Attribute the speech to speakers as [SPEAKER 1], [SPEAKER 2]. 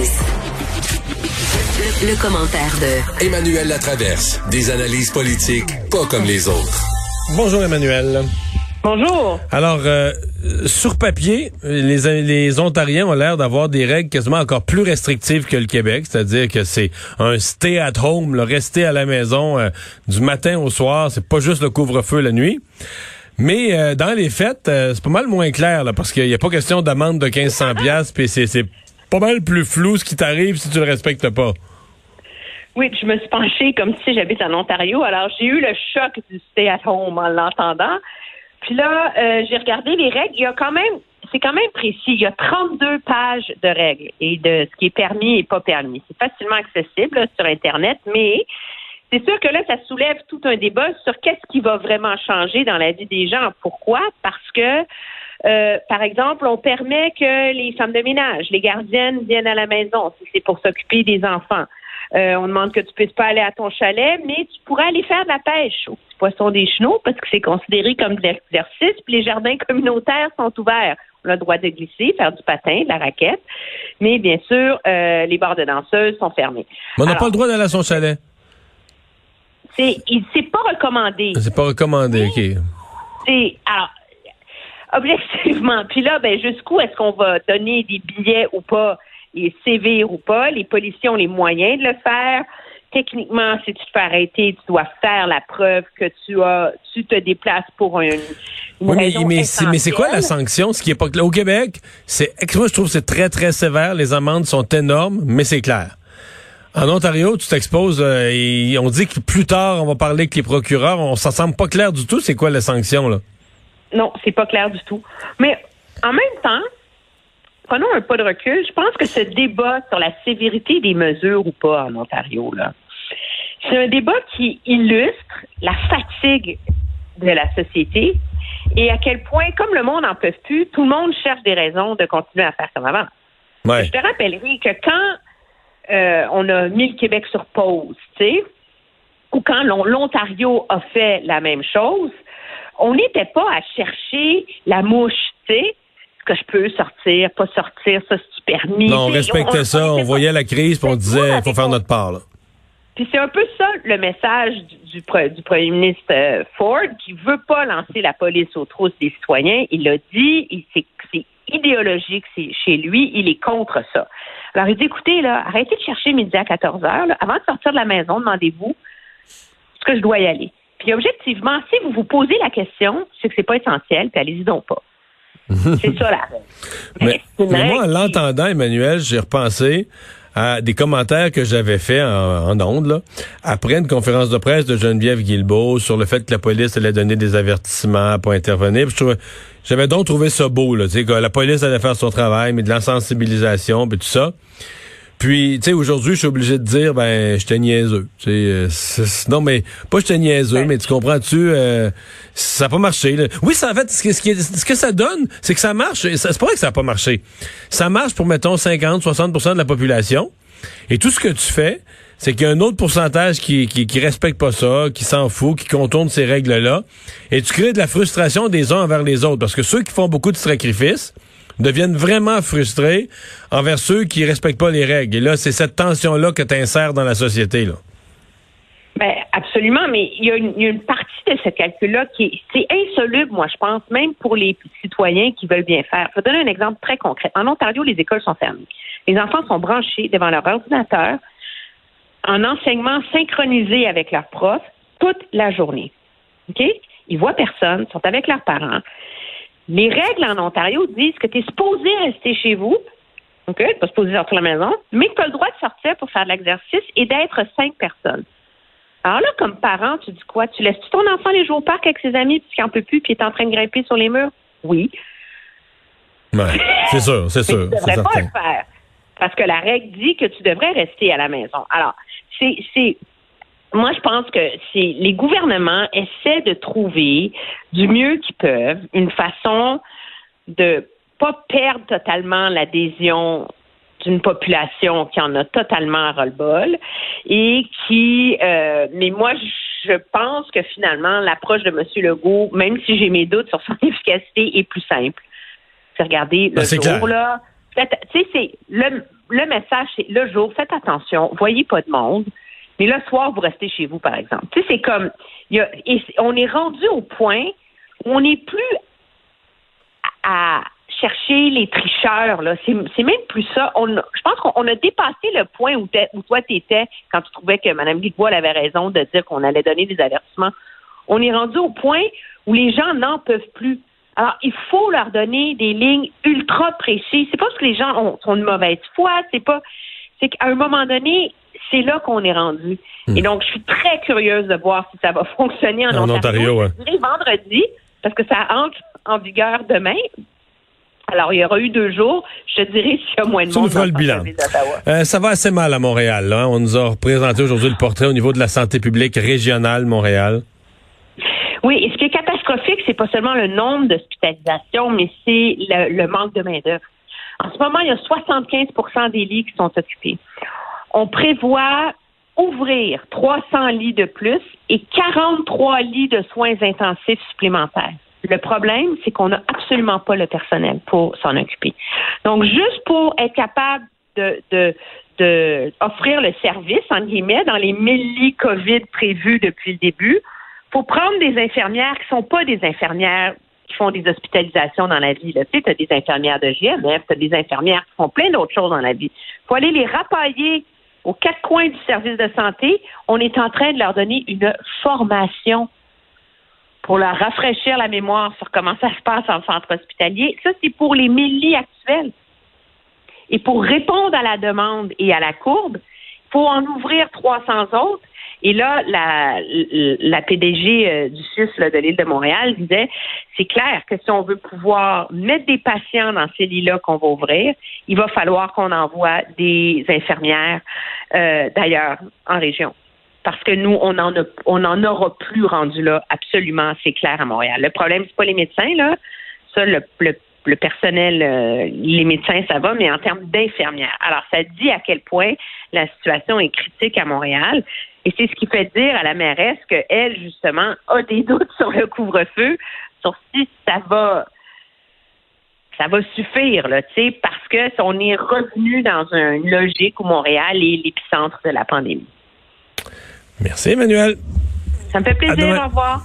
[SPEAKER 1] justice. Le, le commentaire de
[SPEAKER 2] Emmanuel Latraverse. Des analyses politiques pas comme les autres.
[SPEAKER 3] Bonjour Emmanuel.
[SPEAKER 4] Bonjour.
[SPEAKER 3] Alors, euh, sur papier, les, les Ontariens ont l'air d'avoir des règles quasiment encore plus restrictives que le Québec, c'est-à-dire que c'est un stay at home, le rester à la maison euh, du matin au soir, c'est pas juste le couvre-feu la nuit. Mais euh, dans les fêtes, c'est pas mal moins clair là, parce qu'il n'y a pas question d'amende de 1500 pièces, puis c'est c'est pas mal plus flou ce qui t'arrive si tu le respectes pas.
[SPEAKER 4] Oui, je me suis penchée comme si j'habite en Ontario. Alors, j'ai eu le choc du stay at home en l'entendant. Puis là, euh, j'ai regardé les règles. Il y a quand même, c'est quand même précis. Il y a 32 pages de règles et de ce qui est permis et pas permis. C'est facilement accessible sur Internet, mais c'est sûr que là, ça soulève tout un débat sur qu'est-ce qui va vraiment changer dans la vie des gens. Pourquoi? Parce que, euh, par exemple, on permet que les femmes de ménage, les gardiennes viennent à la maison si c'est pour s'occuper des enfants. Euh, on demande que tu puisses pas aller à ton chalet, mais tu pourrais aller faire de la pêche au poisson des chenaux parce que c'est considéré comme de l'exercice. Puis les jardins communautaires sont ouverts. On a le droit de glisser, faire du patin, de la raquette. Mais bien sûr, euh, les bars de danseuses sont fermés.
[SPEAKER 3] Mais on n'a pas le droit d'aller à son chalet.
[SPEAKER 4] C'est, c'est pas recommandé.
[SPEAKER 3] C'est pas recommandé, OK.
[SPEAKER 4] C'est, alors, objectivement. Puis là, ben, jusqu'où est-ce qu'on va donner des billets ou pas? est sévère ou pas? Les policiers ont les moyens de le faire. Techniquement, si tu te fais arrêter, tu dois faire la preuve que tu as, tu te déplaces pour une, une
[SPEAKER 3] Oui, mais,
[SPEAKER 4] raison
[SPEAKER 3] mais, c'est, mais c'est quoi la sanction? Ce qui est pas clair. Au Québec, c'est, moi, je trouve que c'est très, très sévère. Les amendes sont énormes, mais c'est clair. En Ontario, tu t'exposes, euh, et on dit que plus tard, on va parler avec les procureurs. On s'en semble pas clair du tout. C'est quoi la sanction, là?
[SPEAKER 4] Non, c'est pas clair du tout. Mais en même temps, prenons un pas de recul. Je pense que ce débat sur la sévérité des mesures ou pas en Ontario, là, c'est un débat qui illustre la fatigue de la société et à quel point, comme le monde n'en peut plus, tout le monde cherche des raisons de continuer à faire comme avant.
[SPEAKER 3] Ouais.
[SPEAKER 4] Je te rappellerai que quand euh, on a mis le Québec sur pause, tu sais, ou quand l'On- l'Ontario a fait la même chose, on n'était pas à chercher la mouche, tu sais, est-ce que je peux sortir, pas sortir, ça c'est permis.
[SPEAKER 3] Non, on respectait ça. On voyait la crise, puis on disait, il faut faire notre part, là.
[SPEAKER 4] Puis c'est un peu ça le message du, du, pre- du premier ministre euh, Ford qui veut pas lancer la police aux trousses des citoyens. Il l'a dit, il- c'est c'est idéologique c'est chez lui, il est contre ça. Alors il dit écoutez là, arrêtez de chercher midi à 14 heures. là. Avant de sortir de la maison, demandez-vous est-ce que je dois y aller. Puis objectivement, si vous vous posez la question, c'est que c'est pas essentiel, puis allez-y donc pas. c'est ça la règle.
[SPEAKER 3] Mais, moi, en l'entendant, Emmanuel, j'ai repensé à des commentaires que j'avais faits en, en ondes, là, après une conférence de presse de Geneviève Guilbeault sur le fait que la police allait donner des avertissements pour intervenir. J'avais donc trouvé ça beau, là, tu sais, que la police allait faire son travail, mais de la sensibilisation, puis tout ça. Puis, tu sais, aujourd'hui, je suis obligé de dire, ben, j'étais niaiseux. Euh, non, mais pas j'étais niaiseux, mais tu comprends-tu, euh, ça n'a pas marché. là. Oui, ça, en fait, ce que, ce ce que ça donne, c'est que ça marche. C'est pas vrai que ça n'a pas marché. Ça marche pour, mettons, 50, 60% de la population. Et tout ce que tu fais, c'est qu'il y a un autre pourcentage qui, qui, qui respecte pas ça, qui s'en fout, qui contourne ces règles-là. Et tu crées de la frustration des uns envers les autres. Parce que ceux qui font beaucoup de sacrifices, deviennent vraiment frustrés envers ceux qui respectent pas les règles. Et là, c'est cette tension-là que tu insères dans la société. Là.
[SPEAKER 4] Ben, absolument, mais il y, a une, partie de ce calcul-là qui est, insoluble, moi, je pense, même pour les citoyens qui veulent bien faire. Je vais donner un exemple très concret. En Ontario, les écoles sont fermées. Les enfants sont branchés devant leur ordinateur en enseignement synchronisé avec leurs profs toute la journée. OK? Ils voient personne, sont avec leurs parents. Les règles en Ontario disent que tu es supposé rester chez vous, OK? Tu pas supposé sortir de la maison, mais que tu as le droit de sortir pour faire de l'exercice et d'être cinq personnes. Alors là, comme parent, tu dis quoi? Tu laisses-tu ton enfant aller jouer au parc avec ses amis puisqu'il n'en peut plus puis il est en train de grimper sur les murs? Oui.
[SPEAKER 3] Ouais, c'est sûr, c'est sûr.
[SPEAKER 4] tu devrais pas
[SPEAKER 3] certain.
[SPEAKER 4] le faire. Parce que la règle dit que tu devrais rester à la maison. Alors, c'est, moi, je pense que c'est, les gouvernements essaient de trouver du mieux qu'ils peuvent une façon de pas perdre totalement l'adhésion d'une population qui en a totalement ras-le-bol et qui, euh, mais moi, je pense que finalement, l'approche de M. Legault, même si j'ai mes doutes sur son efficacité, est plus simple. C'est regarder le
[SPEAKER 3] Ben, c'est
[SPEAKER 4] jour,
[SPEAKER 3] clair.
[SPEAKER 4] là. Tu sais, c'est le, le message, c'est le jour, faites attention, voyez pas de monde. Mais le soir, vous restez chez vous, par exemple. Tu sais, c'est comme, et on est rendu au point où on n'est plus à chercher les tricheurs. Là. C'est, même plus ça. On, je pense qu'on a dépassé le point où, où toi, tu étais quand tu trouvais que Mme Guidois avait raison de dire qu'on allait donner des avertissements. On est rendu au point où les gens n'en peuvent plus. Alors, il faut leur donner des lignes ultra précises. C'est pas parce que les gens ont, ont de mauvaise foi, c'est pas. C'est qu'à un moment donné, c'est là qu'on est rendu. Hmm. Et donc, je suis très curieuse de voir si ça va fonctionner en,
[SPEAKER 3] en Ontario.
[SPEAKER 4] Ontario vendredi, parce que ça entre en vigueur demain. Alors, il y aura eu deux jours. Je dirais s'il y a moins de
[SPEAKER 3] ça
[SPEAKER 4] monde.
[SPEAKER 3] Nous fera le bilan. Euh, ça va assez mal à Montréal. Hein? On nous a représenté aujourd'hui le portrait au niveau de la santé publique régionale Montréal.
[SPEAKER 4] Oui, et ce qui est catastrophique, c'est pas seulement le nombre d'hospitalisations, mais c'est le, le, manque de main-d'œuvre. En ce moment, il y a 75% des lits qui sont occupés. On prévoit ouvrir 300 lits de plus et 43 lits de soins intensifs supplémentaires. Le problème, c'est qu'on n'a absolument pas le personnel pour s'en occuper. Donc, juste pour être capable de, de, de offrir le service, en guillemets, dans les 1000 lits COVID prévus depuis le début, faut prendre des infirmières qui sont pas des infirmières qui font des hospitalisations dans la vie. Tu sais, as des infirmières de GMF, tu as des infirmières qui font plein d'autres choses dans la vie. faut aller les rapailler aux quatre coins du service de santé. On est en train de leur donner une formation pour leur rafraîchir la mémoire sur comment ça se passe en centre hospitalier. Ça, c'est pour les mille lits actuels. Et pour répondre à la demande et à la courbe, il faut en ouvrir 300 autres. Et là, la, la PDG euh, du CIUS de l'île de Montréal disait, c'est clair que si on veut pouvoir mettre des patients dans ces lits-là qu'on va ouvrir, il va falloir qu'on envoie des infirmières euh, d'ailleurs en région parce que nous, on en, a, on en aura plus rendu là, absolument, c'est clair à Montréal. Le problème, c'est pas les médecins, là. Ça, le, le, personnel, euh, les médecins, ça va, mais en termes d'infirmières. Alors, ça dit à quel point la situation est critique à Montréal. Et c'est ce qui fait dire à la mairesse qu'elle, justement, a des doutes sur le couvre-feu, sur si ça va ça va suffire, là, tu sais, parce que on est revenu dans une logique où Montréal est l'épicentre de la pandémie.
[SPEAKER 3] Merci, Emmanuel.
[SPEAKER 4] Ça me fait plaisir. Au revoir.